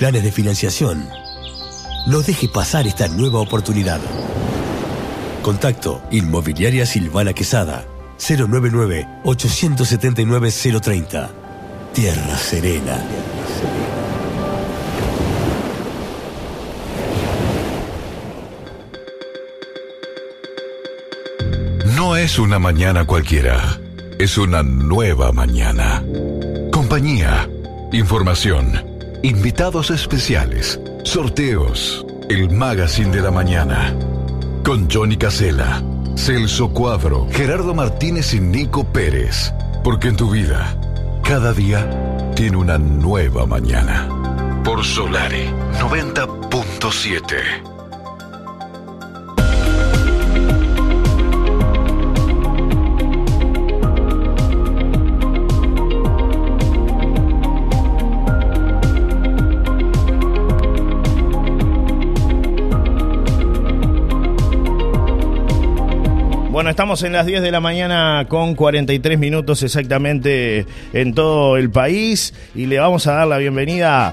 planes de financiación. No deje pasar esta nueva oportunidad. Contacto Inmobiliaria Silvana Quesada 099-879-030. Tierra Serena. No es una mañana cualquiera, es una nueva mañana. Compañía, información, invitados especiales, sorteos, el magazine de la mañana. Con Johnny Casella, Celso Cuadro, Gerardo Martínez y Nico Pérez. Porque en tu vida, cada día tiene una nueva mañana. Por Solari 90.7. Bueno, estamos en las 10 de la mañana con 43 minutos exactamente en todo el país y le vamos a dar la bienvenida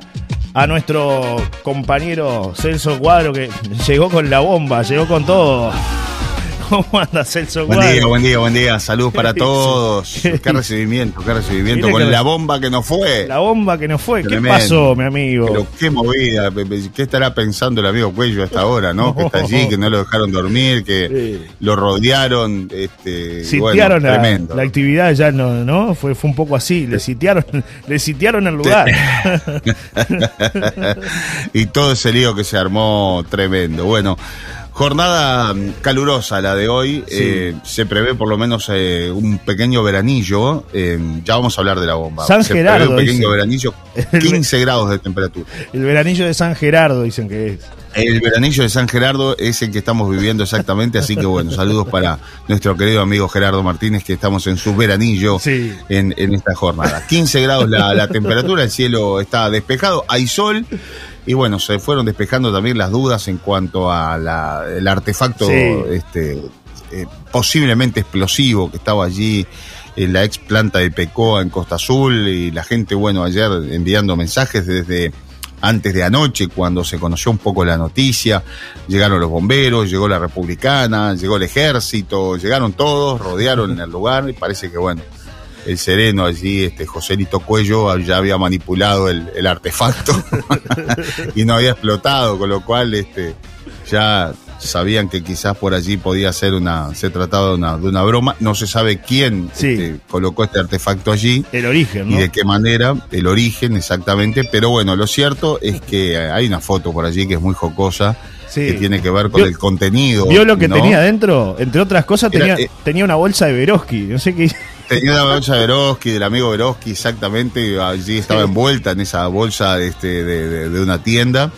a nuestro compañero Celso Cuadro que llegó con la bomba, llegó con todo. ¿Cómo anda Celso Buen día, buen día, buen día. Salud para todos. Qué recibimiento, qué recibimiento. Con la bomba que nos fue. La bomba que nos fue. ¿Qué pasó, mi amigo? Pero qué movida. ¿Qué estará pensando el amigo Cuello hasta ahora, no? Que está allí, que no lo dejaron dormir, que lo rodearon. Este, sitiaron la, la, actividad ya no, ¿no? Fue, fue un poco así. Le sitiaron, le sitiaron el lugar. y todo ese lío que se armó tremendo. Bueno. Jornada mm, calurosa la de hoy. Eh, se prevé por lo menos eh, un pequeño veranillo. Eh, ya vamos a hablar de la bomba. San Gerardo. un pequeño veranillo, 15 grados de temperatura. El veranillo de San Gerardo dicen que es. El veranillo de San Gerardo es el que estamos viviendo exactamente, así que bueno, saludos para nuestro querido amigo Gerardo Martínez, que estamos en su veranillo en, esta jornada. 15 grados la, la temperatura, el cielo está despejado, hay sol. Y bueno, se fueron despejando también las dudas en cuanto al artefacto este, eh, posiblemente explosivo que estaba allí en la ex planta de Pecoa en Costa Azul y la gente, bueno, ayer enviando mensajes desde antes de anoche, cuando se conoció un poco la noticia, llegaron los bomberos, llegó la republicana, llegó el ejército, llegaron todos, rodearon el lugar y parece que, bueno, el sereno allí, este Joselito Cuello, ya había manipulado el, artefacto y no había explotado, con lo cual este, ya sabían que quizás por allí podía ser una, se trataba de una, de una broma. No se sabe quién este, colocó este artefacto allí. El origen, ¿no? Y de qué manera, el origen exactamente. Pero bueno, lo cierto es que hay una foto por allí que es muy jocosa. Que tiene que ver con el contenido. ¿Vio lo que tenía dentro? Entre otras cosas, tenía, eh, tenía una bolsa de Veroski. No sé qué. Tenía una bolsa de Veroski, del amigo Veroski, exactamente. Allí estaba envuelta en esa bolsa este, de, de, una tienda.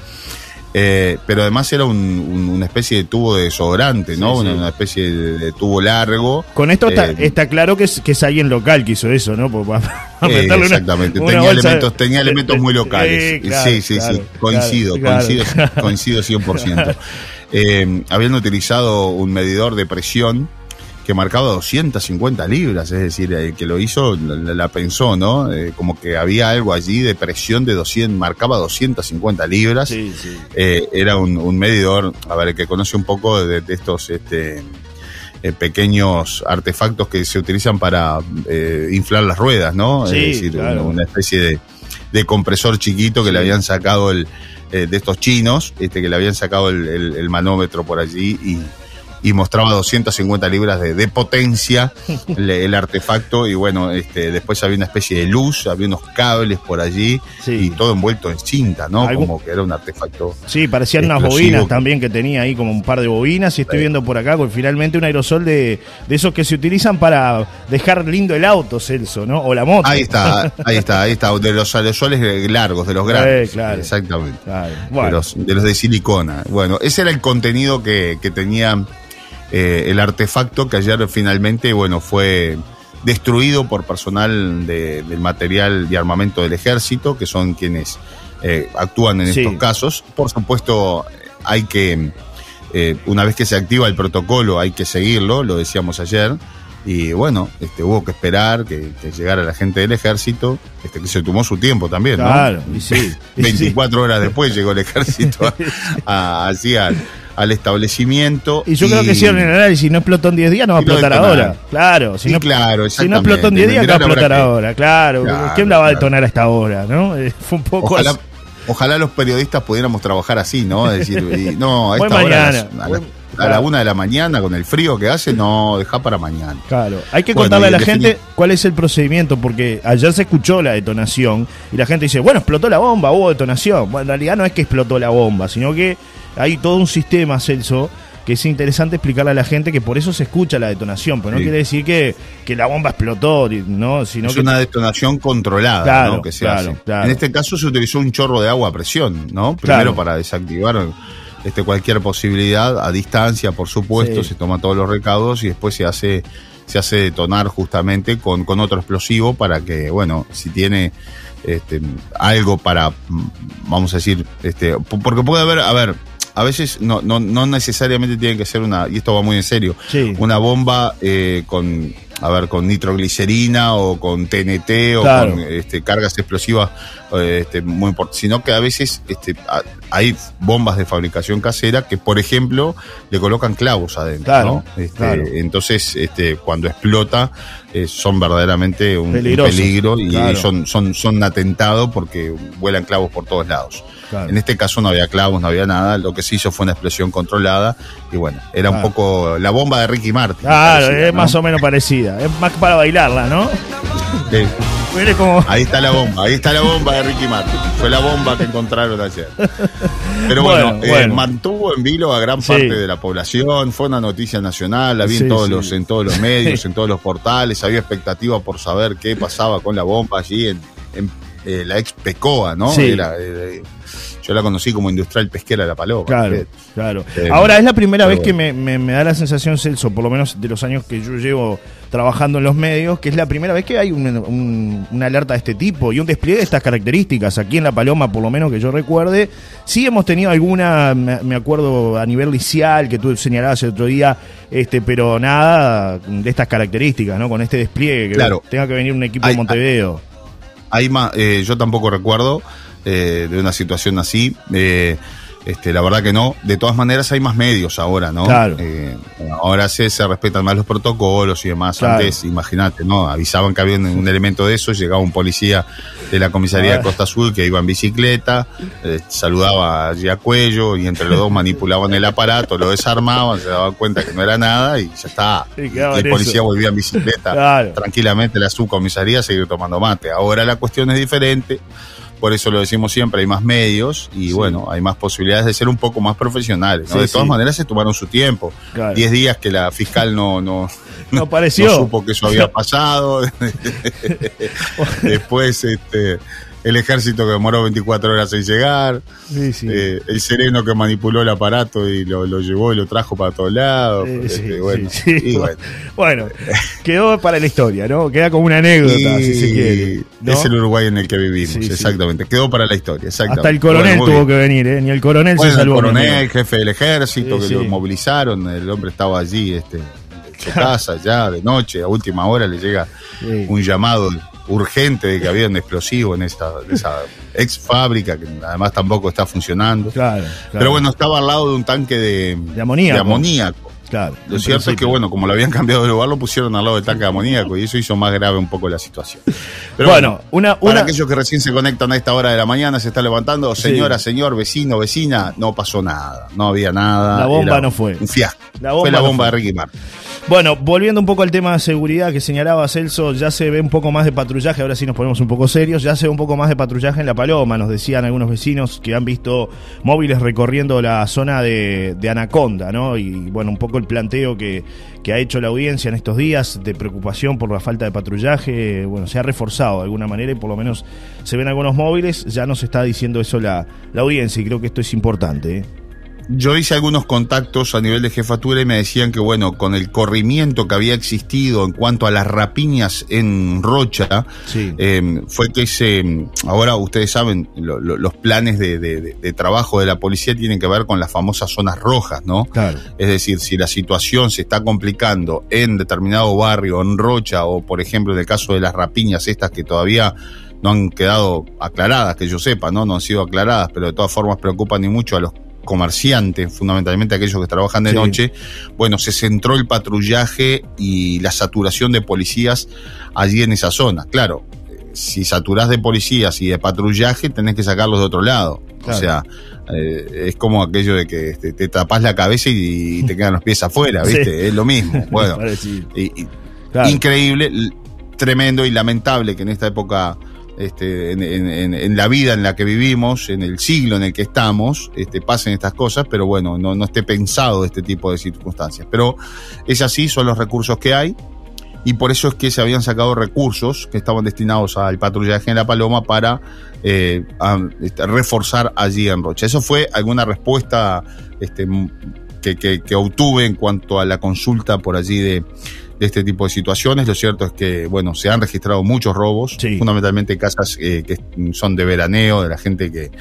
Eh, pero además era una especie de tubo de desodorante, ¿no? Una, especie de, tubo largo. Con esto está, eh, claro que es, que es alguien local que hizo eso, ¿no? Eh, exactamente, tenía, elementos, tenía elementos muy locales. sí, sí, sí, coincido, coincido, coincido 100%. habían utilizado un medidor de presión que marcaba 250 libras, es decir, el que lo hizo la, pensó, ¿no? Eh, como que había algo allí de presión de 200, marcaba 250 libras. Sí, sí. Eh, era un, medidor, a ver, el que conoce un poco de, estos este, eh, pequeños artefactos que se utilizan para inflar las ruedas, ¿no? es decir, una, especie de, compresor chiquito que le habían sacado el, de estos chinos, este, que le habían sacado el manómetro por allí y y mostraba 250 libras de, potencia el, artefacto y bueno, este, después había una especie de luz, había unos cables por allí y todo envuelto en cinta, ¿no? Como que era un artefacto. Sí, parecían unas bobinas también que tenía ahí como un par de bobinas y estoy viendo por acá con finalmente un aerosol de, de esos que se utilizan para dejar lindo el auto, Celso, ¿no? O la moto. Ahí está, ahí está, ahí está, de los aerosoles largos, de los grandes. Exactamente. De, los, de, silicona. Bueno, ese era el contenido que, que tenía eh, el artefacto que ayer finalmente, bueno, fue destruido por personal del material de armamento del ejército, que son quienes eh, actúan en estos casos. Por supuesto, hay que, eh, una vez que se activa el protocolo, hay que seguirlo, lo decíamos ayer. Y bueno, este, hubo que esperar que, llegara la gente del ejército, este, que se tomó su tiempo también, claro, y sí. 24 horas después llegó el ejército así al, establecimiento. Y yo creo que hicieron el análisis, no explotó en 10 días, no va a explotar ahora. Claro, si, no, claro, si no explotó en 10 días, no va a explotar ahora. Claro, ¿quién la va a detonar hasta ahora? ¿no? Fue un poco Ojalá, los periodistas pudiéramos trabajar así, ¿no? Es decir, no, a esta hora, a la una de la mañana con el frío que hace, no, deja para mañana. Claro, hay que contarle a la gente cuál es el procedimiento, porque ayer se escuchó la detonación y la gente dice, bueno, explotó la bomba, hubo detonación. Bueno, en realidad no es que explotó la bomba, sino que hay todo un sistema, Celso, que es interesante explicarle a la gente que por eso se escucha la detonación, pero no quiere decir que, que, la bomba explotó, ¿no? Sino es una detonación controlada, ¿no? Que se hace. En este caso se utilizó un chorro de agua a presión, ¿no? Primero para desactivar este, cualquier posibilidad a distancia, por supuesto, se toma todos los recaudos y después se hace se hace detonar justamente con, con otro explosivo para que, bueno, si tiene este, algo para, vamos a decir, este, porque puede haber, a ver, a veces no, no, no necesariamente tiene que ser una, y esto va muy en serio, una bomba eh, con a ver, con nitroglicerina o con TNT o con este, cargas explosivas este, muy importantes, sino que a veces este, hay bombas de fabricación casera que, por ejemplo, le colocan clavos adentro. Este, entonces, este, cuando explota, eh, son verdaderamente un, peligro y son, son, son atentado porque vuelan clavos por todos lados. En este caso no había clavos, no había nada. Lo que se hizo fue una explosión controlada. Y bueno, era un poco la bomba de Ricky Martin. Claro, es más o menos parecida. Es más para bailarla, ¿no? Ahí está la bomba, ahí está la bomba de Ricky Martin. Fue la bomba que encontraron ayer. Pero bueno, eh, mantuvo en vilo a gran parte de la población, fue una noticia nacional, la vi en, todos los, en todos los medios, en todos los portales, había expectativa por saber qué pasaba con la bomba allí en, eh, la ex Pecoa, ¿no? Era, eh, yo la conocí como industrial pesquera de la Paloma. Claro, claro. Eh, Ahora es la primera vez que me, da la sensación, Celso, por lo menos de los años que yo llevo trabajando en los medios, que es la primera vez que hay una alerta de este tipo y un despliegue de estas características. Aquí en La Paloma, por lo menos que yo recuerde, sí hemos tenido alguna, me acuerdo a nivel licial, que tú señalabas el otro día, este, pero nada de estas características, ¿no? Con este despliegue, que claro. tenga que venir un equipo de Montevideo. Hay más, eh, yo tampoco recuerdo eh, de una situación así. Eh, este, la verdad que no. De todas maneras hay más medios ahora, ¿no? Claro. Eh, ahora se, se respetan más los protocolos y demás. Antes, imagínate, ¿no? Avisaban que había un, elemento de eso, llegaba un policía de la comisaría de. Costa Azul que iba en bicicleta, saludaba allí a cuello y entre los dos manipulaban el aparato, lo desarmaban, se daban cuenta que no era nada y ya está. el policía volvía en bicicleta tranquilamente a la subcomisaría seguir tomando mate. Ahora la cuestión es diferente por eso lo decimos siempre, hay más medios y bueno, hay más posibilidades de ser un poco más profesionales. de todas maneras se tomaron su tiempo. Diez días que la fiscal no, no, no, apareció. supo que eso había pasado. Después, este, el ejército que demoró 24 horas en llegar, eh, el sereno que manipuló el aparato y lo, llevó y lo trajo para todos lados. Este, bueno, bueno, quedó para la historia, ¿no? Queda como una anécdota, si se quiere. Es el Uruguay en el que vivimos, exactamente. Quedó para la historia, Hasta el coronel tuvo que venir, ¿eh? Ni el coronel se salvó. El coronel, el jefe del ejército, que lo movilizaron, el hombre estaba allí, este, en su casa ya de noche, a última hora le llega un llamado urgente de que había un explosivo en esa ex fábrica, que además tampoco está funcionando. Pero bueno, estaba al lado de un tanque de, de amoníaco. Claro, lo cierto es que, bueno, como lo habían cambiado de lugar, lo pusieron al lado del tanque de amoníaco y eso hizo más grave un poco la situación. Pero bueno, una, una... para aquellos que recién se conectan a esta hora de la mañana, se está levantando, señora, señor, vecino, vecina, no pasó nada, no había nada. La bomba no fue. Un fiasco. fue la bomba de Ricky Martin. Bueno, volviendo un poco al tema de seguridad que señalaba Celso, ya se ve un poco más de patrullaje, ahora sí nos ponemos un poco serios, ya se ve un poco más de patrullaje en La Paloma, nos decían algunos vecinos que han visto móviles recorriendo la zona de, Anaconda, ¿no? Y bueno, un poco el planteo que, ha hecho la audiencia en estos días de preocupación por la falta de patrullaje, bueno, se ha reforzado de alguna manera y por lo menos se ven algunos móviles, ya nos está diciendo eso la, la audiencia y creo que esto es importante. ¿eh? Yo hice algunos contactos a nivel de jefatura y me decían que, bueno, con el corrimiento que había existido en cuanto a las rapiñas en Rocha, em, fue que se. Ahora ustedes saben, los planes de, trabajo de la policía tienen que ver con las famosas zonas rojas, ¿no? Claro. Es decir, si la situación se está complicando en determinado barrio, en Rocha, o por ejemplo en el caso de las rapiñas, estas que todavía no han quedado aclaradas, que yo sepa, ¿no? No han sido aclaradas, pero de todas formas preocupan y mucho a los comerciantes, fundamentalmente aquellos que trabajan de noche, bueno, se centró el patrullaje y la saturación de policías allí en esa zona. Claro, si saturás de policías y de patrullaje, tenés que sacarlos de otro lado. O sea, eh, es como aquello de que te, te tapás la cabeza y, te quedan los pies afuera, ¿viste? Es lo mismo. Bueno, increíble, tremendo y lamentable que en esta época este, en, la vida en la que vivimos, en el siglo en el que estamos, este, pasen estas cosas, pero bueno, no, no esté pensado este tipo de circunstancias. Pero es así, son los recursos que hay y por eso es que se habían sacado recursos que estaban destinados al patrullaje en La Paloma para eh, este, reforzar allí en Rocha. Eso fue alguna respuesta que, obtuve en cuanto a la consulta por allí de, de este tipo de situaciones. Lo cierto es que, bueno, se han registrado muchos robos, fundamentalmente casas eh, que son de veraneo, de la gente que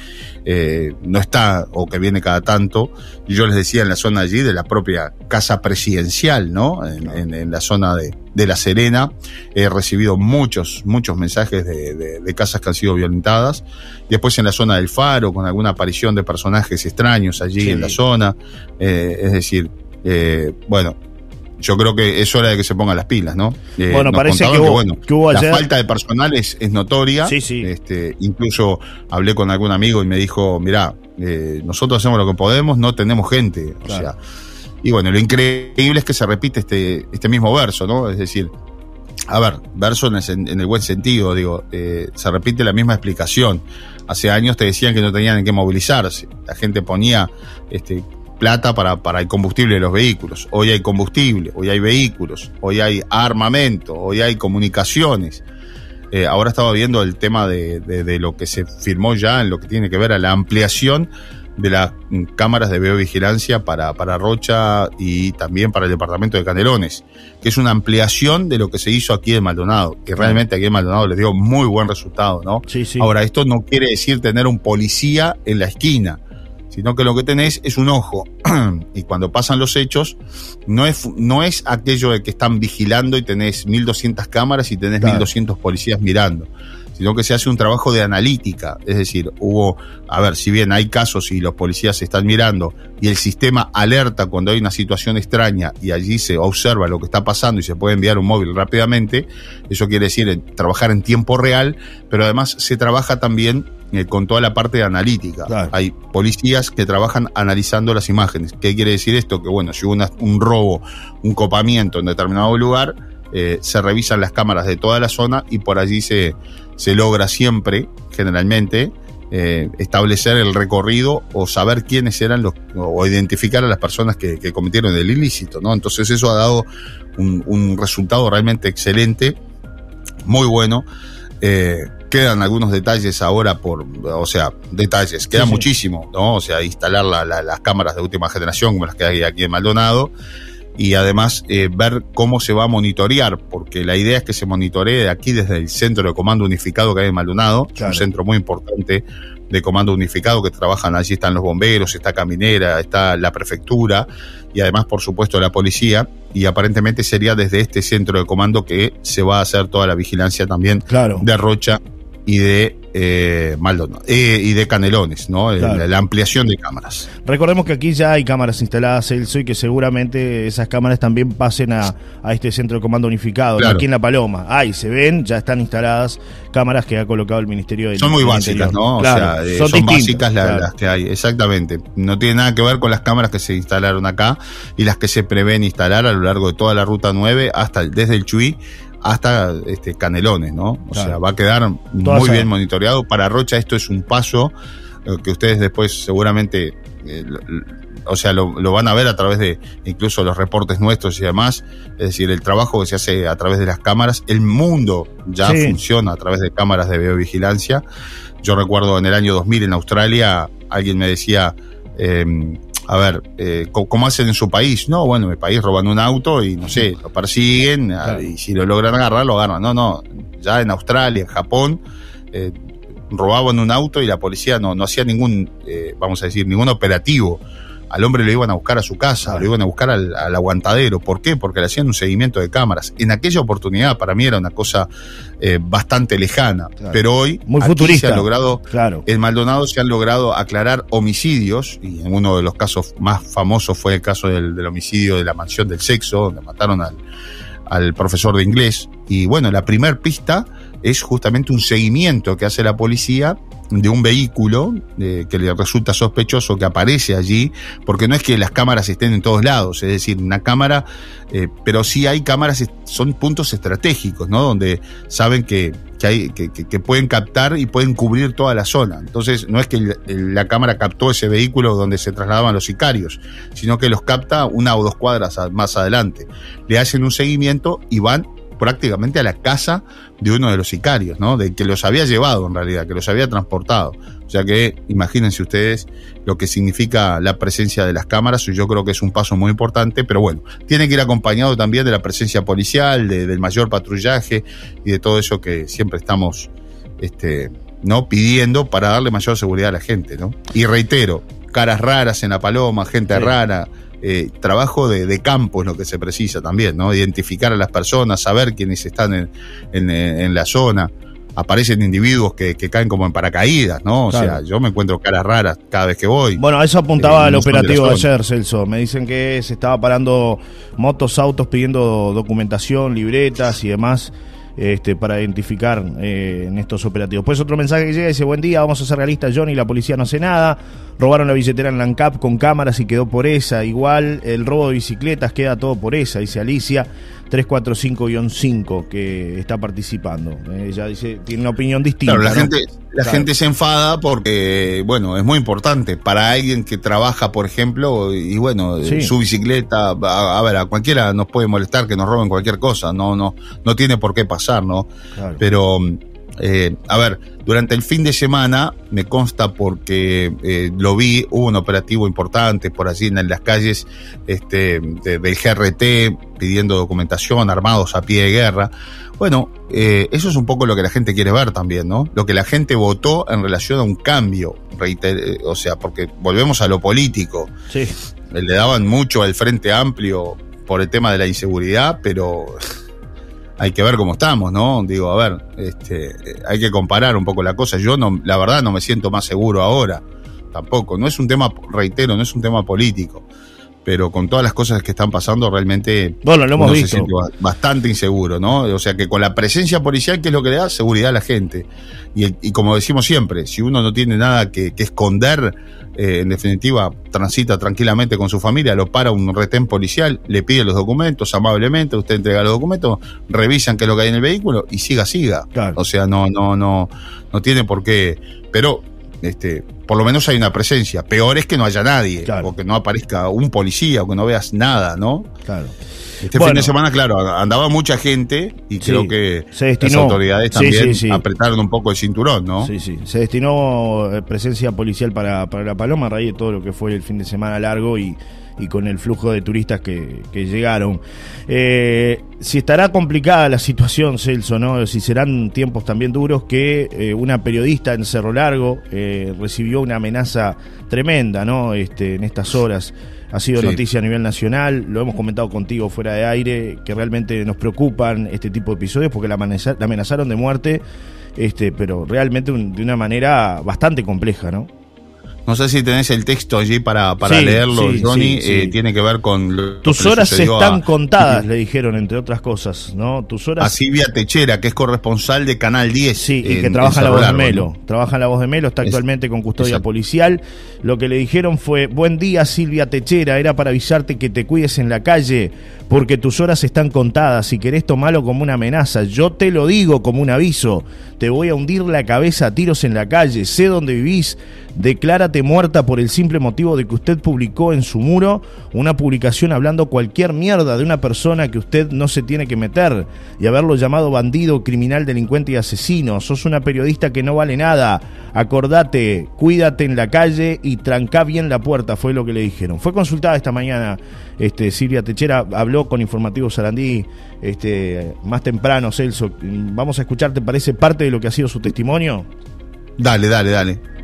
eh, no está o que viene cada tanto. Yo les decía en la zona allí de la propia casa presidencial, ¿no? En, la zona de, de, La Serena. He recibido muchos, muchos mensajes de, de, casas que han sido violentadas. Después en la zona del Faro, con alguna aparición de personajes extraños allí en la zona. Eh, es decir, bueno, yo creo que es hora de que se pongan las pilas, ¿no? Eh, bueno, parece que, hubo, La falta de personal es, notoria. Sí, sí. Este, incluso hablé con algún amigo y me dijo, mirá, eh, nosotros hacemos lo que podemos, no tenemos gente. O sea, y bueno, lo increíble es que se repite este, este mismo verso, ¿no? Es decir, a ver, verso en el, buen sentido, digo, eh, se repite la misma explicación. Hace años te decían que no tenían en qué movilizarse. La gente ponía este, plata para, para el combustible de los vehículos. Hoy hay combustible, hoy hay vehículos, hoy hay armamento, hoy hay comunicaciones. Eh, ahora estaba viendo el tema de, de, lo que se firmó ya en lo que tiene que ver a la ampliación de las cámaras de videovigilancia para, para Rocha y también para el departamento de Canelones, que es una ampliación de lo que se hizo aquí en Maldonado, que realmente aquí en Maldonado les dio muy buen resultado, ¿no? Sí, sí. Ahora, esto no quiere decir tener un policía en la esquina sino que lo que tenés es un ojo. y cuando pasan los hechos, no es, no es aquello de que están vigilando y tenés 1200 cámaras y tenés 1200 policías mirando, sino que se hace un trabajo de analítica. Es decir, hubo, a ver, si bien hay casos y los policías están mirando y el sistema alerta cuando hay una situación extraña y allí se observa lo que está pasando y se puede enviar un móvil rápidamente, eso quiere decir trabajar en tiempo real, pero además se trabaja también eh, con toda la parte de analítica. Hay policías que trabajan analizando las imágenes. ¿Qué quiere decir esto? Que bueno, si hubo un robo, un copamiento en determinado lugar, eh, se revisan las cámaras de toda la zona y por allí se, se logra siempre, generalmente, eh, establecer el recorrido o saber quiénes eran los, o identificar a las personas que, cometieron el ilícito, ¿no? Entonces eso ha dado un, un resultado realmente excelente, muy bueno. Eh, quedan algunos detalles ahora por, o sea, detalles, queda muchísimo, ¿no? O sea, instalar las cámaras de última generación como las que hay aquí en Maldonado y además eh, ver cómo se va a monitorear, porque la idea es que se monitoree de aquí desde el centro de comando unificado que hay en Maldonado, un centro muy importante de comando unificado que trabajan allí, están los bomberos, está Caminera, está la prefectura y además, por supuesto, la policía. Y aparentemente sería desde este centro de comando que se va a hacer toda la vigilancia también de Rocha y de eh, Maldonado eh, y de Canelones, ¿no? La, ampliación de cámaras. Recordemos que aquí ya hay cámaras instaladas, Celso, y que seguramente esas cámaras también pasen a, este centro de comando unificado, aquí en La Paloma. Ahí se ven, ya están instaladas cámaras que ha colocado el Ministerio de Son muy básicas, ¿no? o sea, eh, son, básicas las, que hay, exactamente. No tiene nada que ver con las cámaras que se instalaron acá y las que se prevén instalar a lo largo de toda la ruta 9 hasta desde el Chuy hasta este, Canelones, ¿no? O sea, va a quedar muy bien monitoreado. Para Rocha esto es un paso que ustedes después seguramente, eh, o sea, lo, van a ver a través de incluso los reportes nuestros y demás. Es decir, el trabajo que se hace a través de las cámaras. El mundo ya funciona a través de cámaras de videovigilancia. Yo recuerdo en el año 2000 en Australia, alguien me decía... Eh, a ver, eh, ¿cómo hacen en su país? No, bueno, en mi país roban un auto y no sé, lo persiguen y si lo logran agarrar, lo agarran. No, no, ya en Australia, en Japón, eh, robaban un auto y la policía no, no hacía ningún, eh, vamos a decir, ningún operativo al hombre lo iban a buscar a su casa, lo iban a buscar al, aguantadero. ¿Por qué? Porque le hacían un seguimiento de cámaras. En aquella oportunidad para mí era una cosa eh, bastante lejana, pero hoy Muy futurista. se ha logrado, claro. en Maldonado se han logrado aclarar homicidios, y en uno de los casos más famosos fue el caso del, homicidio de la mansión del sexo, donde mataron al, al profesor de inglés. Y bueno, la primer pista es justamente un seguimiento que hace la policía de un vehículo que le resulta sospechoso que aparece allí, porque no es que las cámaras estén en todos lados, es decir, una cámara, eh, pero sí hay cámaras, son puntos estratégicos, ¿no? Donde saben que, que, hay, que, que, pueden captar y pueden cubrir toda la zona. Entonces, no es que la cámara captó ese vehículo donde se trasladaban los sicarios, sino que los capta una o dos cuadras más adelante. Le hacen un seguimiento y van prácticamente a la casa de uno de los sicarios, ¿no? De que los había llevado en realidad, que los había transportado. O sea que imagínense ustedes lo que significa la presencia de las cámaras, yo creo que es un paso muy importante, pero bueno, tiene que ir acompañado también de la presencia policial, del mayor patrullaje y de todo eso que siempre estamos este, ¿no? pidiendo para darle mayor seguridad a la gente, ¿no? Y reitero, caras raras en la paloma, gente rara, eh, trabajo de, campo es lo que se precisa también, ¿no? Identificar a las personas, saber quiénes están en, la zona. Aparecen individuos que, caen como en paracaídas, ¿no? O sea, yo me encuentro caras raras cada vez que voy. Bueno, a eso apuntaba eh, el operativo de, ayer, Celso. Me dicen que se estaba parando motos, autos pidiendo documentación, libretas y demás. Este, para identificar eh, en estos operativos. Pues otro mensaje que llega dice, buen día, vamos a ser realistas, Johnny, la policía no hace nada. Robaron la billetera en Lancap con cámaras y quedó por esa. Igual el robo de bicicletas queda todo por esa, dice Alicia. 345-5 que está participando. Ella dice, tiene una opinión distinta. la, gente, la gente se enfada porque, bueno, es muy importante para alguien que trabaja, por ejemplo, y bueno, su bicicleta, a, ver, a cualquiera nos puede molestar que nos roben cualquier cosa, no, no, no tiene por qué pasar, ¿no? Pero eh, a ver, durante el fin de semana me consta porque eh, lo vi, hubo un operativo importante por allí en las calles este, del GRT pidiendo documentación, armados a pie de guerra. Bueno, eh, eso es un poco lo que la gente quiere ver también, ¿no? Lo que la gente votó en relación a un cambio, o sea, porque volvemos a lo político. Sí. Le daban mucho al Frente Amplio por el tema de la inseguridad, pero hay que ver cómo estamos, ¿no? Digo, a ver, este, hay que comparar un poco la cosa. Yo no, la verdad no me siento más seguro ahora, tampoco. No es un tema, reitero, no es un tema político pero con todas las cosas que están pasando realmente bueno, lo hemos visto. bastante inseguro, ¿no? O sea que con la presencia policial, ¿qué es lo que le da? Seguridad a la gente. Y, como decimos siempre, si uno no tiene nada que, esconder, eh, en definitiva, transita tranquilamente con su familia, lo para un retén policial, le pide los documentos amablemente, usted entrega los documentos, revisan qué es lo que hay en el vehículo y siga, siga. O sea, no, no, no, no tiene por qué. Pero este, por lo menos hay una presencia. Peor es que no haya nadie, o que no aparezca un policía, o que no veas nada, ¿no? Claro. Este fin de semana, claro, andaba mucha gente y creo que las autoridades también apretaron un poco el cinturón, ¿no? Sí, sí. Se destinó eh, presencia policial para, para La Paloma a raíz de todo lo que fue el fin de semana largo y y con el flujo de turistas que, llegaron. Eh, si estará complicada la situación, Celso, ¿no? Si serán tiempos también duros que eh, una periodista en Cerro Largo eh, recibió una amenaza tremenda, ¿no? Este, en estas horas. Ha sido noticia a nivel nacional, lo hemos comentado contigo fuera de aire, que realmente nos preocupan este tipo de episodios porque la, amenazaron de muerte, este, pero realmente de una manera bastante compleja, ¿no? No sé si tenés el texto allí para, para leerlo, Johnny. Eh, tiene que ver con. Tus horas están contadas, le dijeron, entre otras cosas, ¿no? Tus horas. A Silvia Techera, que es corresponsal de Canal 10. Sí, y que trabaja en La Voz de Melo. Trabaja en La Voz de Melo, está actualmente con custodia policial. Lo que le dijeron fue: Buen día, Silvia Techera. Era para avisarte que te cuides en la calle, porque tus horas están contadas. Si querés tomarlo como una amenaza, yo te lo digo como un aviso. Te voy a hundir la cabeza a tiros en la calle. Sé dónde vivís. Declárate muerta por el simple motivo de que usted publicó en su muro una publicación hablando cualquier mierda de una persona que usted no se tiene que meter y haberlo llamado bandido, criminal, delincuente y asesino. Sos una periodista que no vale nada. Acordate, cuídate en la calle y tranca bien la puerta, fue lo que le dijeron. Fue consultada esta mañana este, Silvia Techera, habló con Informativo Sarandí este, más temprano, Celso. Vamos a escuchar, ¿te parece parte de lo que ha sido su testimonio? Dale, dale, dale.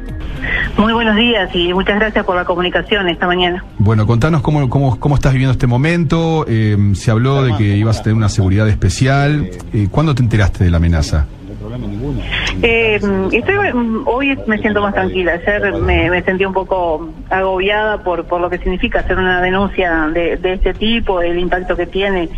Muy buenos días y muchas gracias por la comunicación esta mañana. Bueno, contanos cómo, cómo, cómo estás viviendo este momento. Eh, se habló de que ibas a tener una seguridad especial. Eh, ¿Cuándo te enteraste de la amenaza? Eh, estoy, hoy me siento más tranquila. Ayer me, sentí un poco agobiada por, por lo que significa hacer una denuncia de, de este tipo, el impacto que tiene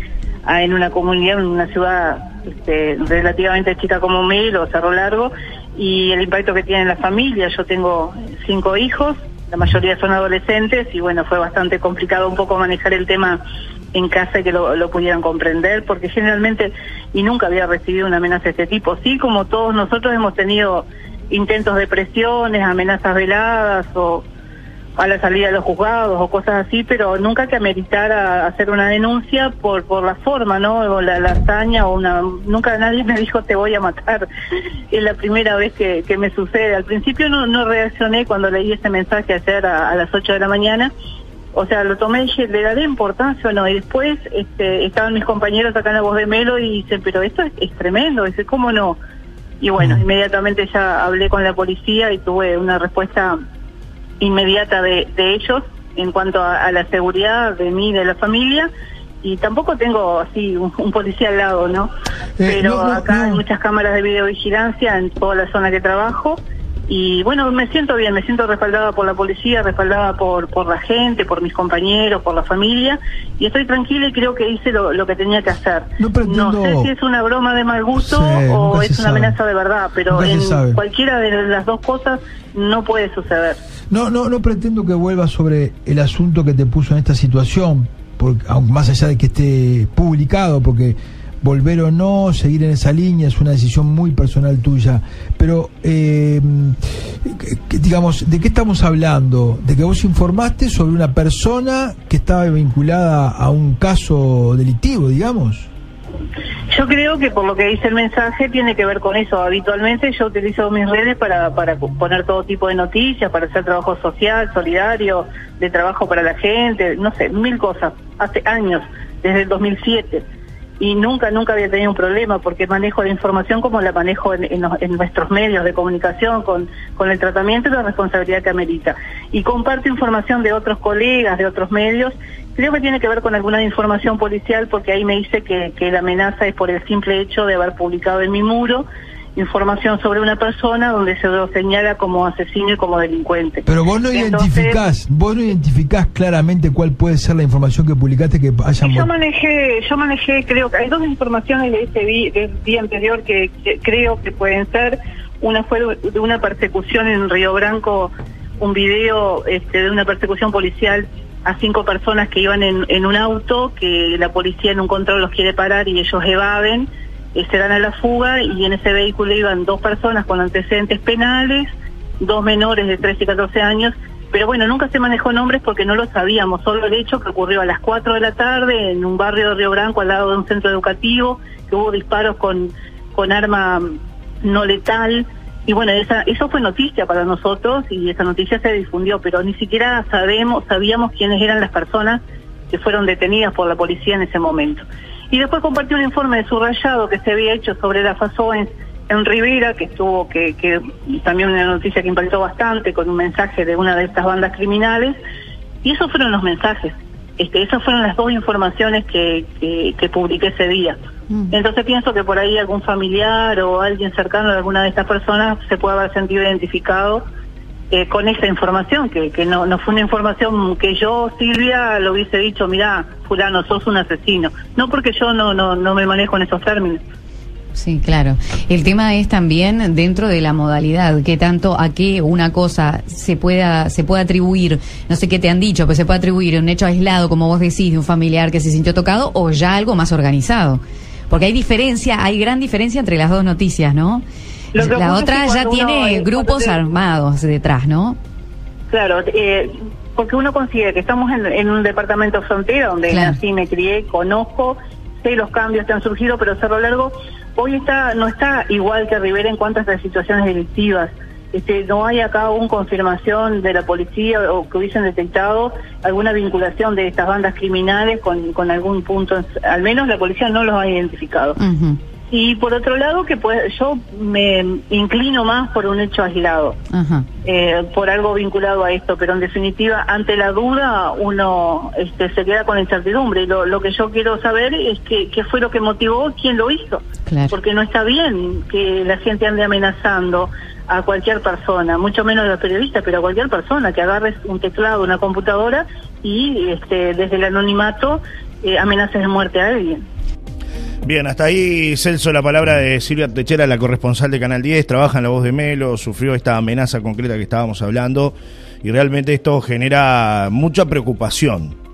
en una comunidad, en una ciudad este, relativamente chica como Mel o Cerro Largo, y el impacto que tiene en la familia. Yo tengo cinco hijos, la mayoría son adolescentes, y bueno, fue bastante complicado un poco manejar el tema en casa y que lo, lo, pudieran comprender, porque generalmente, y nunca había recibido una amenaza de este tipo, sí como todos nosotros hemos tenido intentos de presiones, amenazas veladas o a la salida de los juzgados o cosas así, pero nunca que ameritara hacer una denuncia por por la forma, ¿no? O la, hazaña o una... Nunca nadie me dijo te voy a matar. Es la primera vez que, que me sucede. Al principio no, no reaccioné cuando leí este mensaje ayer a, a las 8 de la mañana. O sea, lo tomé y dije, ¿le daré importancia o no? Y después este, estaban mis compañeros acá en la voz de Melo y dicen, pero esto es, es tremendo. Dice, ¿cómo no? Y bueno, mm. inmediatamente ya hablé con la policía y tuve una respuesta inmediata de, de ellos en cuanto a, la seguridad de mí y de la familia y tampoco tengo así un, policía al lado, ¿no? Eh, Pero acá hay muchas cámaras de videovigilancia en toda la zona que trabajo y bueno, me siento bien, me siento respaldada por la policía, respaldada por, por la gente, por mis compañeros, por la familia, y estoy tranquila y creo que hice lo, que tenía que hacer. No, sé si es una broma de mal gusto o es una amenaza de verdad, pero en cualquiera de las dos cosas no puede suceder. No, no, no pretendo que vuelvas sobre el asunto que te puso en esta situación, porque, más allá de que esté publicado, porque volver o no, seguir en esa línea, es una decisión muy personal tuya. Pero, eh, digamos, ¿de qué estamos hablando? De que vos informaste sobre una persona que estaba vinculada a un caso delictivo, digamos. Yo creo que por lo que dice el mensaje tiene que ver con eso. Habitualmente yo utilizo mis redes para, para poner todo tipo de noticias, para hacer trabajo social, solidario, de trabajo para la gente, no sé, mil cosas. Hace años, desde el 2007 y nunca, nunca había tenido un problema porque manejo la información como la manejo en, nuestros medios de comunicación con, con el tratamiento y la responsabilidad que amerita. Y comparto información de otros colegas, de otros medios. Creo que tiene que ver con alguna información policial porque ahí me dice que, que la amenaza es por el simple hecho de haber publicado en mi muro información sobre una persona donde se lo señala como asesino y como delincuente. Pero vos no identificás, vos no identificás claramente cuál puede ser la información que publicaste que haya Yo manejé, yo manejé, creo que hay dos informaciones de este día, anterior que, creo que pueden ser. Una fue de una persecución en Río Branco, un video este, de una persecución policial a cinco personas que iban en, en un auto, que la policía en un control los quiere parar y ellos evaden se dan a la fuga y en ese vehículo iban dos personas con antecedentes penales, dos menores de 13 y 14 años, pero bueno, nunca se manejó nombres porque no lo sabíamos, solo el hecho que ocurrió a las 4 de la tarde en un barrio de Río Branco al lado de un centro educativo, que hubo disparos con, con arma no letal, y bueno, esa, eso fue noticia para nosotros y esa noticia se difundió, pero ni siquiera sabemos, sabíamos quiénes eran las personas que fueron detenidas por la policía en ese momento. Y después compartió un informe de subrayado que se había hecho sobre la FASO en, Rivera, que estuvo, que, que también una noticia que impactó bastante con un mensaje de una de estas bandas criminales. Y esos fueron los mensajes. Este, esas fueron las dos informaciones que, que, publiqué ese día. Mm. Entonces pienso que por ahí algún familiar o alguien cercano de alguna de estas personas se puede haber sentido identificado eh, con esa información, que, que no, no fue una información que yo, Silvia, lo hubiese dicho, mira, fulano, sos un asesino. No porque yo no, no, no me manejo en esos términos. Sí, claro. El tema es también dentro de la modalidad, que tanto a qué una cosa se pueda, se puede atribuir, no sé qué te han dicho, pero se puede atribuir un hecho aislado, como vos decís, de un familiar que se sintió tocado, o ya algo más organizado. Porque hay diferencia, hay gran diferencia entre las dos noticias, ¿no? La otra ya tiene grupos armados detrás, ¿no? Claro, eh, porque uno considera que estamos en, un departamento frontera donde nací, me crié, conozco, sé los cambios que han surgido, pero Cerro Largo hoy está no está igual que Rivera en cuanto a estas situaciones delictivas. Este, no hay acá aún confirmación de la policía o que hubiesen detectado alguna vinculación de estas bandas criminales con, con algún punto, al menos la policía no los ha identificado. Y por otro lado, que pues, yo me inclino más por un hecho aislado, eh, por algo vinculado a esto, pero en definitiva, ante la duda, uno este, se queda con incertidumbre. Lo, lo que yo quiero saber es que, qué fue lo que motivó, quién lo hizo. Porque no está bien que la gente ande amenazando a cualquier persona, mucho menos a los periodistas, pero a cualquier persona que agarre un teclado, una computadora y este, desde el anonimato eh, amenaces de muerte a alguien. Bien, hasta ahí Celso la palabra de Silvia Techera, la corresponsal de Canal 10, trabaja en La Voz de Melo, sufrió esta amenaza concreta que estábamos hablando y realmente esto genera mucha preocupación.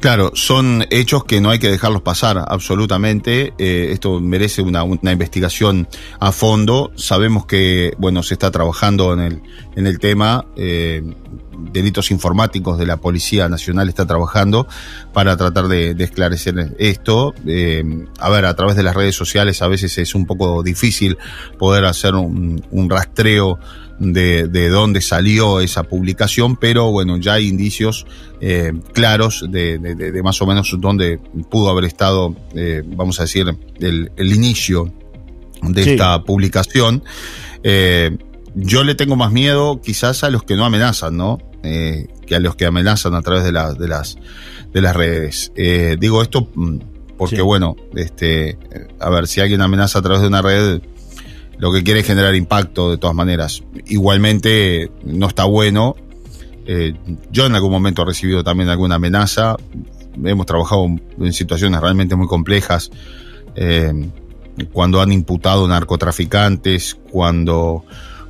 Claro, son hechos que no hay que dejarlos pasar, absolutamente. Eh, esto merece una, una, investigación a fondo. Sabemos que, bueno, se está trabajando en el, en el tema. Eh, delitos informáticos de la Policía Nacional está trabajando para tratar de, esclarecer esto. Eh, a ver, a través de las redes sociales a veces es un poco difícil poder hacer un, rastreo de, de, dónde salió esa publicación, pero bueno, ya hay indicios eh, claros de, de, más o menos dónde pudo haber estado, eh, vamos a decir, el, el inicio de esta publicación. yo le tengo más miedo quizás a los que no amenazan, ¿no? Eh, que a los que amenazan a través de, de, las, de las redes. Eh, digo esto mm, porque, bueno, este, a ver, si alguien amenaza a través de una red, lo que quiere es generar impacto de todas maneras. Igualmente, no está bueno. Eh, yo en algún momento he recibido también alguna amenaza. Hemos trabajado en situaciones realmente muy complejas. cuando han imputado narcotraficantes, cuando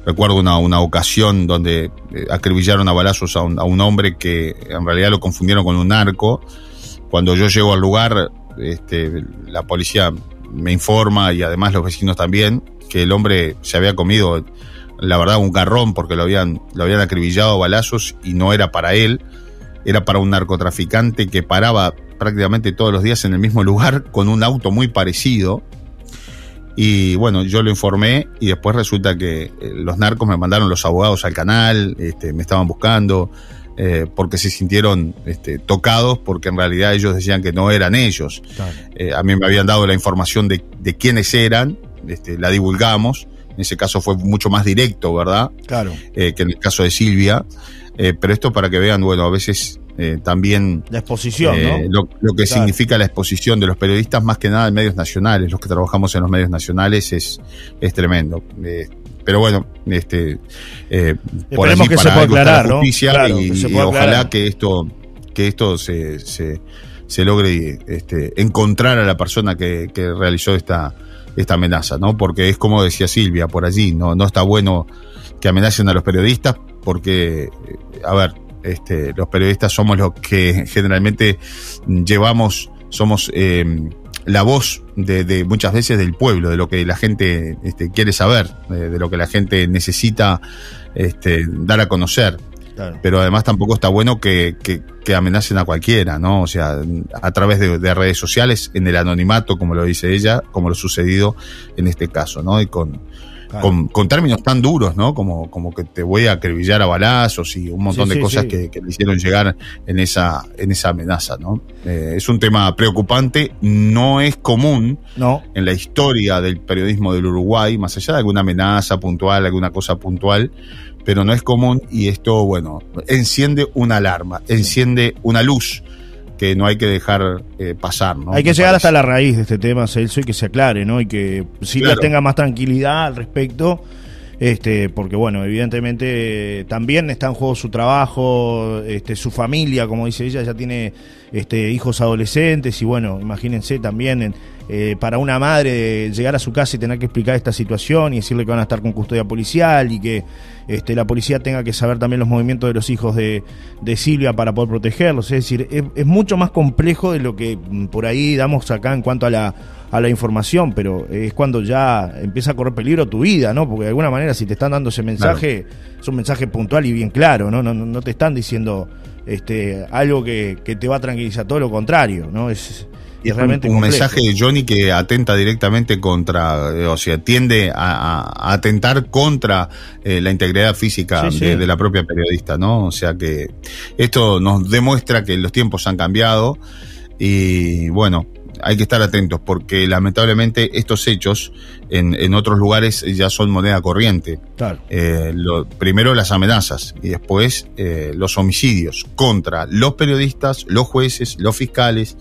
Recuerdo una, ocasión donde eh, acribillaron a balazos a un, a un, hombre que en realidad lo confundieron con un narco. Cuando yo llego al lugar, este, la policía me informa y además los vecinos también que el hombre se había comido, la verdad, un garrón porque lo habían, lo habían acribillado balazos y no era para él, era para un narcotraficante que paraba prácticamente todos los días en el mismo lugar con un auto muy parecido. Y bueno, yo lo informé y después resulta que eh, los narcos me mandaron los abogados al canal, este, me estaban buscando, eh, porque se sintieron este, tocados, porque en realidad ellos decían que no eran ellos. Eh, a mí me habían dado la información de, de quiénes eran, este, la divulgamos. En ese caso fue mucho más directo, ¿verdad? Claro. que en el caso de Silvia. pero esto para que vean, bueno, a veces eh, también la exposición, eh, lo, que significa la exposición de los periodistas, más que nada en medios nacionales, los que trabajamos en los medios nacionales, es, es tremendo. Eh, pero bueno, este, por allí que para se pueda aclarar, justicia y, ojalá que esto, que esto se, se, se logre este, encontrar a la persona que, que realizó esta, esta amenaza, ¿no? Porque es como decía Silvia por allí, no, no está bueno que amenacen a los periodistas porque, a ver, este, los periodistas somos los que generalmente llevamos, somos eh, la voz de, muchas veces del pueblo, de lo que la gente este, quiere saber, de, lo que la gente necesita este, dar a conocer. Pero además tampoco está bueno que, amenacen a cualquiera, ¿no? O sea, a través de, de, redes sociales, en el anonimato, como lo dice ella, como lo sucedido en este caso, ¿no? Y con, con, con, términos tan duros, ¿no? Como, como que te voy a acribillar a balazos y un montón de cosas Que, que, le hicieron llegar en esa, en esa amenaza, ¿no? Eh, es un tema preocupante, no es común no. en la historia del periodismo del Uruguay, más allá de alguna amenaza puntual, alguna cosa puntual, pero no es común y esto, bueno, enciende una alarma, enciende una luz que no hay que dejar eh, pasar. ¿no? Hay que llegar hasta la raíz de este tema, Celso, y que se aclare, ¿no? Y que Silvia tenga más tranquilidad al respecto. Este, porque bueno, evidentemente también está en juego su trabajo, este, su familia, como dice ella, ya tiene este, hijos adolescentes y bueno, imagínense también eh, para una madre llegar a su casa y tener que explicar esta situación y decirle que van a estar con custodia policial y que este, la policía tenga que saber también los movimientos de los hijos de, Silvia para poder protegerlos. Es decir, es, mucho más complejo de lo que mm, por ahí damos acá en cuanto a la, a la información, pero es cuando ya empieza a correr peligro tu vida, ¿no? Porque de alguna manera si te están dando ese mensaje, es un mensaje puntual y bien claro, ¿no? No, no te están diciendo este, algo que, que te va a tranquilizar, todo lo contrario, ¿no? Es, y es realmente un, mensaje de Johnny que atenta directamente contra, eh, o sea, tiende a, atentar contra eh, la integridad física de, la propia periodista, ¿no? O sea que esto nos demuestra que los tiempos han cambiado y bueno, hay que estar atentos porque lamentablemente estos hechos en, en otros lugares ya son moneda corriente. Claro. Eh, lo, primero las amenazas y después los homicidios contra los periodistas, los jueces, los fiscales,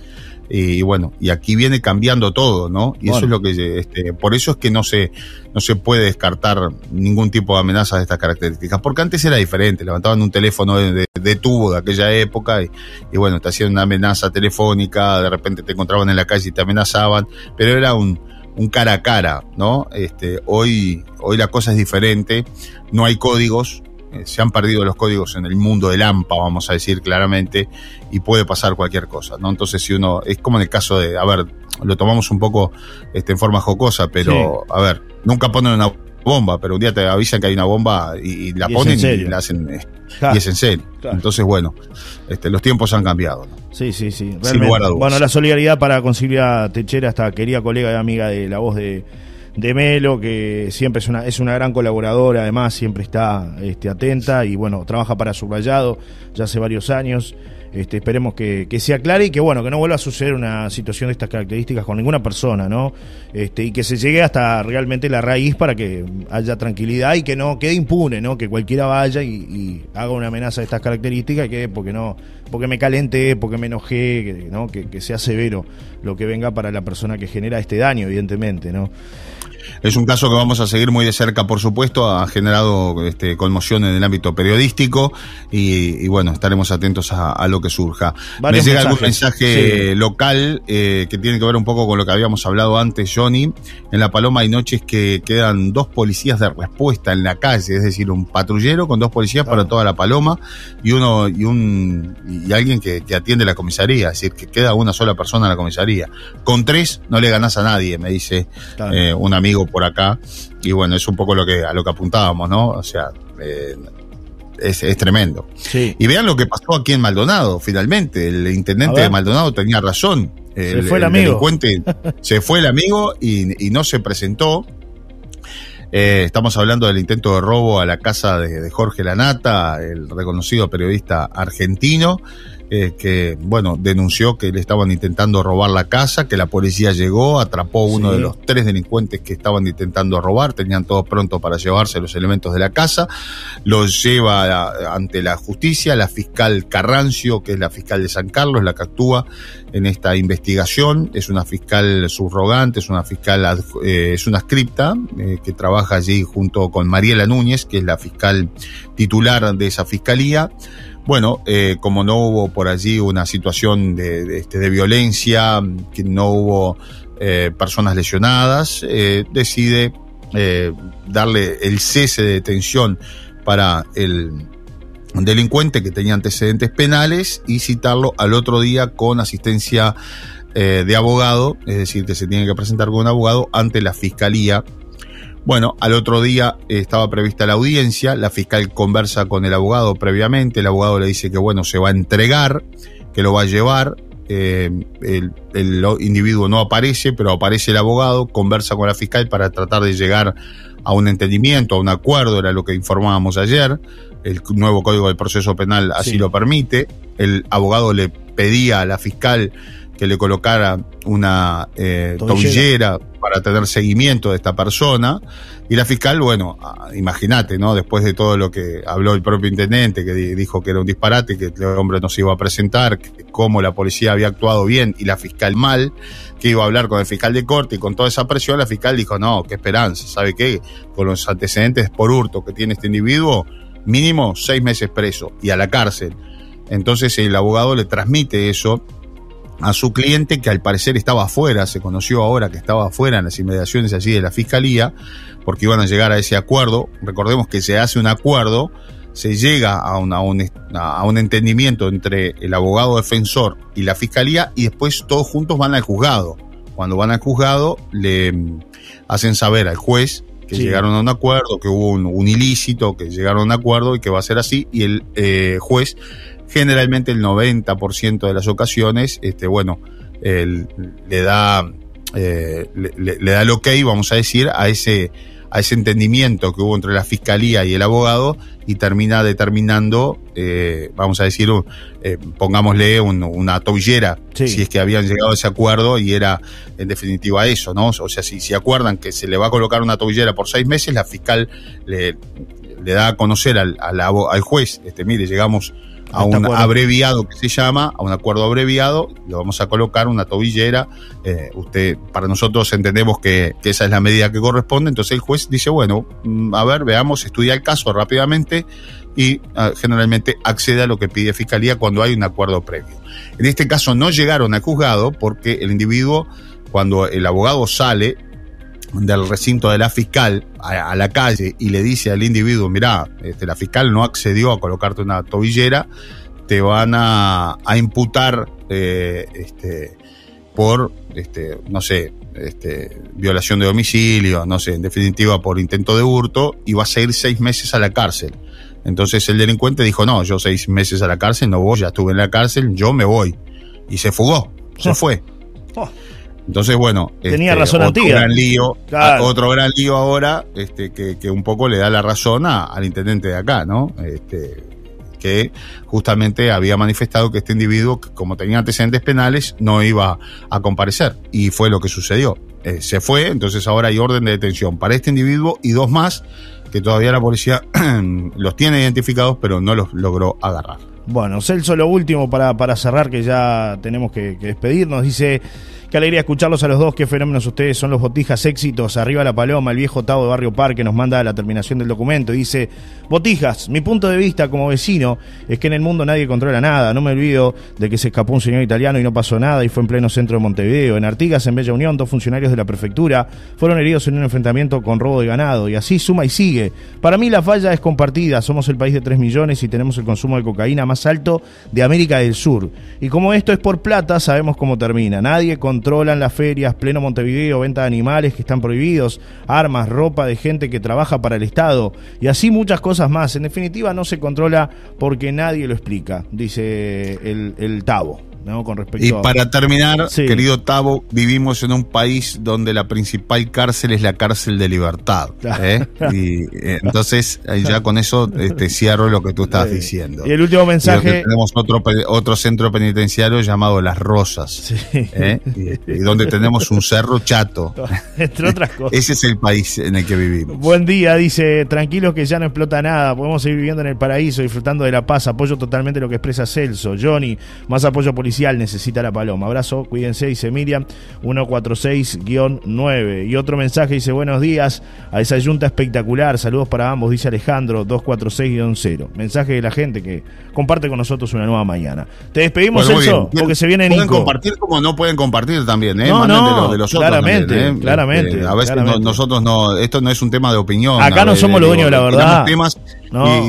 y bueno, y aquí viene cambiando todo, ¿no? Y eso es lo que, este, por eso es que no se, no se puede descartar ningún tipo de amenaza de estas características, porque antes era diferente, levantaban un teléfono de, tubo de aquella época y, y, bueno, te hacían una amenaza telefónica, de repente te encontraban en la calle y te amenazaban, pero era un, un cara a cara, ¿no? Este, hoy, hoy la cosa es diferente, no hay códigos, se han perdido los códigos en el mundo del AMPA, vamos a decir claramente, y puede pasar cualquier cosa, ¿no? Entonces, si uno, es como en el caso de, a ver, lo tomamos un poco este, en forma jocosa, pero, a ver, nunca ponen una bomba, pero un día te avisan que hay una bomba y, la ponen y la hacen, eh, y es en serio. Entonces, bueno, este, los tiempos han cambiado, Sí, sí, sí. Bueno, la solidaridad para Concilio Techera, esta querida colega y amiga de La Voz de de Melo, que siempre es una, es una gran colaboradora, además siempre está este, atenta y bueno, trabaja para Subrayado ya hace varios años. Este, esperemos que, que, se aclare y que bueno, que no vuelva a suceder una situación de estas características con ninguna persona, ¿no? Este, y que se llegue hasta realmente la raíz para que haya tranquilidad y que no quede impune, ¿no? Que cualquiera vaya y, haga una amenaza de estas características y que porque no, porque me calenté, porque me enojé, que, ¿no? Que, que sea severo lo que venga para la persona que genera este daño, evidentemente, ¿no? Es un caso que vamos a seguir muy de cerca, por supuesto, ha generado este, conmoción en el ámbito periodístico y, bueno, estaremos atentos a, lo que surja. Me llega algún mensaje local eh, que tiene que ver un poco con lo que habíamos hablado antes, Johnny. En La Paloma hay noches que quedan dos policías de respuesta en la calle, es decir, un patrullero con dos policías para toda La Paloma y uno y un y alguien que, atiende la comisaría, es decir, que queda una sola persona en la comisaría. Con tres no le ganás a nadie, me dice eh, un amigo por acá. Y bueno, es un poco lo que, a lo que apuntábamos, ¿no? O sea, eh, es, tremendo. Y vean lo que pasó aquí en Maldonado, finalmente. El intendente de Maldonado tenía razón. se fue el, amigo. se fue el amigo y, no se presentó. Eh, estamos hablando del intento de robo a la casa de, de Jorge Lanata, el reconocido periodista argentino. Eh, que, bueno, denunció que le estaban intentando robar la casa, que la policía llegó, atrapó uno de los tres delincuentes que estaban intentando robar, tenían todo pronto para llevarse los elementos de la casa, los lleva ante la justicia, la fiscal Carrancio, que es la fiscal de San Carlos, la que actúa en esta investigación, es una fiscal subrogante, es una fiscal, eh, es una scripta eh, que trabaja allí junto con Mariela Núñez, que es la fiscal titular de esa fiscalía. Bueno, eh, como no hubo por allí una situación de, este, de violencia, que no hubo eh, personas lesionadas, eh, decide darle el cese de detención para el delincuente que tenía antecedentes penales y citarlo al otro día con asistencia de abogado, es decir, que se tiene que presentar con un abogado ante la fiscalía bueno, al otro día eh, estaba prevista la audiencia, la fiscal conversa con el abogado previamente, el abogado le dice que bueno, se va a entregar, que lo va a llevar, eh, el, individuo no aparece, pero aparece el abogado, conversa con la fiscal para tratar de llegar a un entendimiento, a un acuerdo, era lo que informábamos ayer, el nuevo Código del Proceso Penal así lo permite, el abogado le pedía a la fiscal que le colocara una eh, tobillera. para tener seguimiento de esta persona. Y la fiscal, bueno, ah, imagínate, ¿no? Después de todo lo que habló el propio intendente, que dijo que era un disparate, que el hombre no se iba a presentar, que cómo la policía había actuado bien y la fiscal mal, que iba a hablar con el fiscal de corte y con toda esa presión, la fiscal dijo, no, qué esperanza, ¿sabe qué? Con los antecedentes por hurto que tiene este individuo, mínimo seis meses preso y a la cárcel. Entonces el abogado le transmite eso a su cliente que al parecer estaba afuera, se conoció ahora que estaba afuera en las inmediaciones allí de la fiscalía, porque iban a llegar a ese acuerdo. Recordemos que se hace un acuerdo, se llega a, una, a un entendimiento entre el abogado defensor y la fiscalía y después todos juntos van al juzgado. cuando van al juzgado, le mm, hacen saber al juez que llegaron a un acuerdo, que hubo un, ilícito, que llegaron a un acuerdo y que va a ser así, y el eh, juez, generalmente el 90% de las ocasiones, este, bueno, le da eh, le, da el ok, vamos a decir, a ese, a ese entendimiento que hubo entre la fiscalía y el abogado y termina determinando, eh, vamos a decir, eh, pongámosle una tobillera, si es que habían llegado a ese acuerdo y era en definitiva eso, ¿no? O sea, si, si acuerdan que se le va a colocar una tobillera por seis meses, la fiscal le, le da a conocer al, al, al juez, este, mire, llegamos a un abreviado que se llama, a un acuerdo abreviado, le vamos a colocar una tobillera. Eh, usted, para nosotros entendemos que, esa es la medida que corresponde, entonces el juez dice, bueno, mm, a ver, veamos, estudia el caso rápidamente y ah, generalmente accede a lo que pide Fiscalía cuando hay un acuerdo previo. En este caso no llegaron al juzgado porque el individuo, cuando el abogado sale, del recinto de la fiscal a, la calle y le dice al individuo, mira, este, la fiscal no accedió a colocarte una tobillera, te van a, imputar eh, este, por, este, no sé, este, violación de domicilio, no sé, en definitiva por intento de hurto, y vas a ir seis meses a la cárcel. Entonces el delincuente dijo, no, yo seis meses a la cárcel, no voy, ya estuve en la cárcel, yo me voy. Y se fugó, se fue. Oh. Entonces, bueno, tenía este, razón otro gran lío, otro gran lío ahora, este, que, un poco le da la razón al intendente de acá, ¿no? Este, que justamente había manifestado que este individuo, como tenía antecedentes penales, no iba a comparecer. Y fue lo que sucedió. Eh, se fue, entonces ahora hay orden de detención para este individuo y dos más que todavía la policía los tiene identificados, pero no los logró agarrar. Bueno, Celso, lo último para, para cerrar, que ya tenemos que, que despedirnos, dice... Qué alegría escucharlos a los dos, qué fenómenos ustedes son los botijas éxitos. Arriba la paloma, el viejo Tavo de Barrio Parque nos manda la terminación del documento y dice, botijas, mi punto de vista como vecino es que en el mundo nadie controla nada. No me olvido de que se escapó un señor italiano y no pasó nada y fue en pleno centro de Montevideo. En Artigas, en Bella Unión, dos funcionarios de la prefectura fueron heridos en un enfrentamiento con robo de ganado y así suma y sigue. Para mí la falla es compartida. Somos el país de 3 millones y tenemos el consumo de cocaína más alto de América del Sur. Y como esto es por plata, sabemos cómo termina. Nadie con controlan las ferias, pleno Montevideo, venta de animales que están prohibidos, armas, ropa de gente que trabaja para el Estado y así muchas cosas más. En definitiva, no se controla porque nadie lo explica, dice el, el Tavo y para terminar, querido Tavo, vivimos en un país donde la principal cárcel es la cárcel de libertad. ¿eh? Y eh, entonces, ya con eso te este, cierro lo que tú estabas diciendo. Y el último mensaje. tenemos otro, otro centro penitenciario llamado Las Rosas, ¿eh? y, donde tenemos un cerro chato. Entre otras cosas. Ese es el país en el que vivimos. Buen día, dice, tranquilos que ya no explota nada, podemos seguir viviendo en el paraíso, disfrutando de la paz, apoyo totalmente lo que expresa Celso, Johnny, más apoyo policial necesita la paloma. Abrazo, cuídense, dice Miriam, 146-9. Y otro mensaje dice, buenos días a esa junta espectacular, saludos para ambos, dice Alejandro, 246-0. Mensaje de la gente que comparte con nosotros una nueva mañana. Te despedimos, eso porque se viene Nico. Pueden compartir como no pueden compartir también, ¿eh? No, no, de los, claramente, ¿eh? claramente. a veces nosotros no, esto no es un tema de opinión. Acá no somos los dueños de la verdad. Temas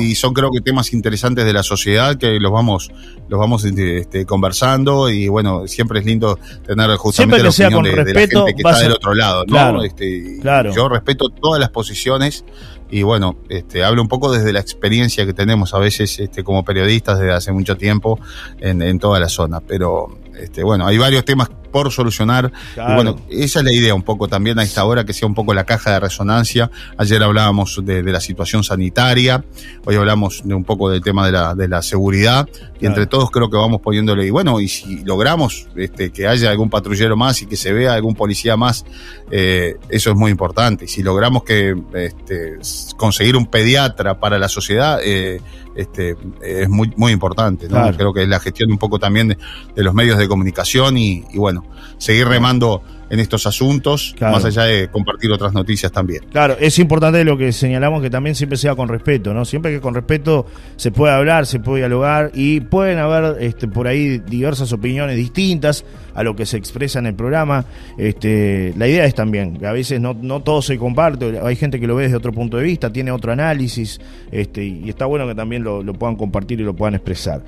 y, son creo que temas interesantes de la sociedad que los vamos, los vamos este, conversando y bueno, siempre es lindo tener justamente la opinión de, la gente que está del otro lado, ¿no? Este, yo respeto todas las posiciones y bueno, este, hablo un poco desde la experiencia que tenemos a veces este, como periodistas desde hace mucho tiempo en, en toda la zona, pero este, bueno, hay varios temas por solucionar. Y bueno, esa es la idea un poco también a esta hora, que sea un poco la caja de resonancia. Ayer hablábamos de, la situación sanitaria, hoy hablamos de un poco del tema de la, de la seguridad, y entre todos creo que vamos poniéndole, y bueno, y si logramos este, que haya algún patrullero más y que se vea algún policía más, eh, eso es muy importante. Y si logramos que este, conseguir un pediatra para la sociedad, eh, este, es muy, muy importante. Creo que es la gestión un poco también de, los medios de comunicación y, bueno, seguir remando en estos asuntos, más allá de compartir otras noticias también. Claro, es importante lo que señalamos que también siempre sea con respeto, ¿no? Siempre que con respeto se puede hablar, se puede dialogar y pueden haber este, por ahí diversas opiniones distintas a lo que se expresa en el programa. Este, la idea es también que a veces no, no todo se comparte, hay gente que lo ve desde otro punto de vista, tiene otro análisis, este, y está bueno que también lo, lo puedan compartir y lo puedan expresar.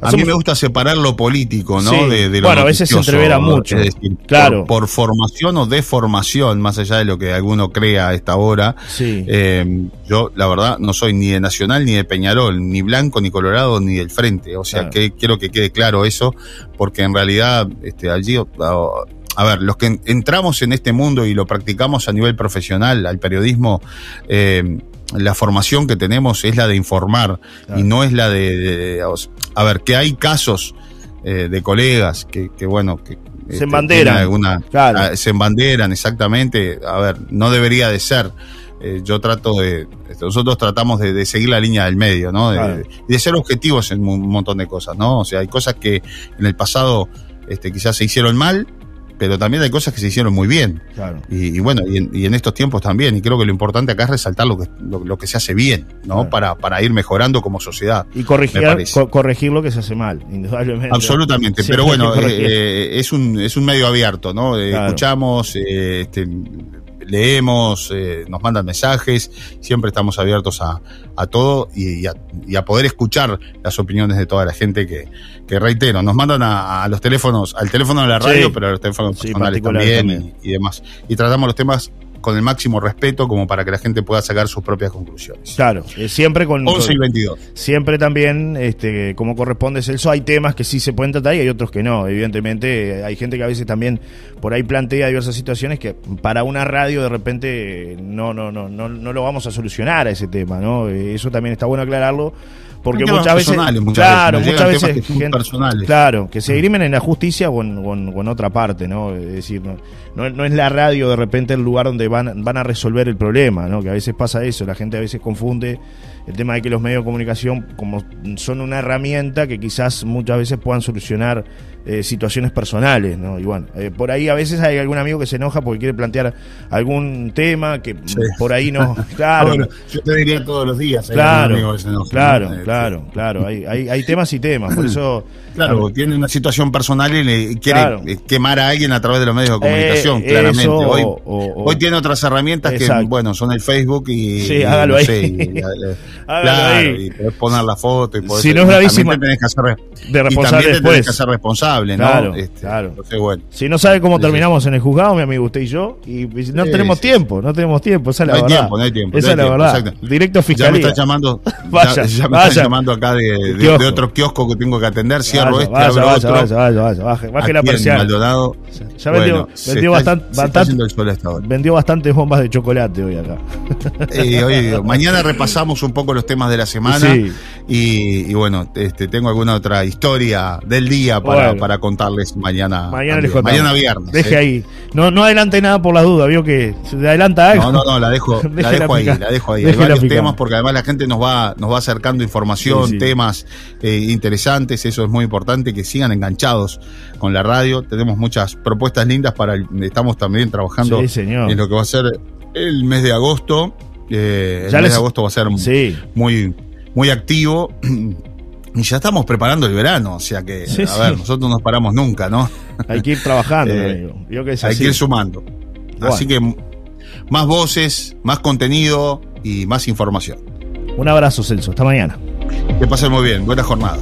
A mí me gusta separar lo político, ¿no? De, lo bueno, a veces se entrevera mucho. Es decir, claro. Por, formación o deformación, más allá de lo que alguno crea a esta hora. Sí. Eh, yo, la verdad, no soy ni de Nacional ni de Peñarol, ni blanco, ni colorado, ni del frente. O sea, que quiero que quede claro eso, porque en realidad, este, allí, a ver, los que entramos en este mundo y lo practicamos a nivel profesional, al periodismo, eh, la formación que tenemos es la de informar y no es la de, a ver, que hay casos eh, de colegas que, que bueno, que se este, embanderan. Alguna, ah, Se embanderan, exactamente. A ver, no debería de ser. Eh, yo trato de, este, nosotros tratamos de, seguir la línea del medio, ¿no? De, de, ser objetivos en un montón de cosas, ¿no? O sea, hay cosas que en el pasado este, quizás se hicieron mal pero también hay cosas que se hicieron muy bien. Y, bueno, y en, estos tiempos también. Y creo que lo importante acá es resaltar lo que, lo, que se hace bien, ¿no? Para, para ir mejorando como sociedad. Y corregir, corregir lo que se hace mal, indudablemente. Absolutamente. pero bueno, eh, eh, es, un, es un medio abierto, ¿no? Eh, escuchamos, este, leemos, eh, nos mandan mensajes, siempre estamos abiertos a, a todo y, a, poder escuchar las opiniones de toda la gente que, que reitero, nos mandan a, los teléfonos, al teléfono de la radio, pero a los teléfonos personales también, Y, y, demás. Y tratamos los temas con el máximo respeto como para que la gente pueda sacar sus propias conclusiones. Claro, eh, siempre con... 11 y 22. Siempre también, este, como corresponde Celso, hay temas que sí se pueden tratar y hay otros que no. Evidentemente, hay gente que a veces también por ahí plantea diversas situaciones que para una radio de repente no, no, no, no, no lo vamos a solucionar a ese tema, ¿no? Eh, eso también está bueno aclararlo porque muchas veces, claro, muchas veces, claro, que se dirimen en la justicia o en, otra parte, ¿no? Es decir, no, no, es la radio de repente el lugar donde van, van a resolver el problema, ¿no? Que a veces pasa eso, la gente a veces confunde el tema de que los medios de comunicación como son una herramienta que quizás muchas veces puedan solucionar eh, situaciones personales, ¿no? Y bueno, eh, por ahí a veces hay algún amigo que se enoja porque quiere plantear algún tema que por ahí no. Claro. yo te diría todos los días. Claro, claro, claro, claro. Hay, hay, hay temas y temas, por eso. Claro, tiene una situación personal y le quiere eh, quemar a alguien a través de los medios de comunicación, claramente. hoy, hoy tiene otras herramientas que, bueno, son el Facebook y. Sí, hágalo ahí. claro, y podés poner la foto y podés. Si no es gravísimo. También tenés que hacer, de responsable y tenés que ser responsable Claro, este, claro. Si no sabe cómo terminamos en el juzgado, mi amigo, usted y yo, y no tenemos tiempo, no tenemos tiempo, esa es la no hay verdad. Tiempo, no hay tiempo, esa es la verdad. Directo fiscalía. Ya me está llamando, vaya, ya, me está llamando acá de, de, otro kiosco que tengo que atender, cierro este, vaya, vaya, otro. Vaya, vaya, vaya, baje, la persiana. Maldonado, ya vendió, vendió bastante, bastante vendió bastantes bombas de chocolate hoy acá. Eh, hoy, mañana repasamos un poco los temas de la semana y, y, bueno, este, tengo alguna otra historia del día para, para contarles mañana. Mañana viernes. Deje ¿eh? ahí. No, no adelante nada por la duda, vio que se adelanta algo. No, no, no, la dejo, la dejo ahí, la dejo ahí. Hay varios temas porque además la gente nos va, nos va acercando información, temas eh, interesantes, eso es muy importante, que sigan enganchados con la radio. Tenemos muchas propuestas lindas para estamos también trabajando en lo que va a ser el mes de agosto. Eh, el mes de agosto va a ser muy, muy activo. Y ya estamos preparando el verano, o sea que, a ver, nosotros no nos paramos nunca, ¿no? Hay que ir trabajando, eh, hay que ir sumando. Así que más voces, más contenido y más información. Un abrazo, Celso. Hasta mañana. Que pasen muy bien. Buena jornada.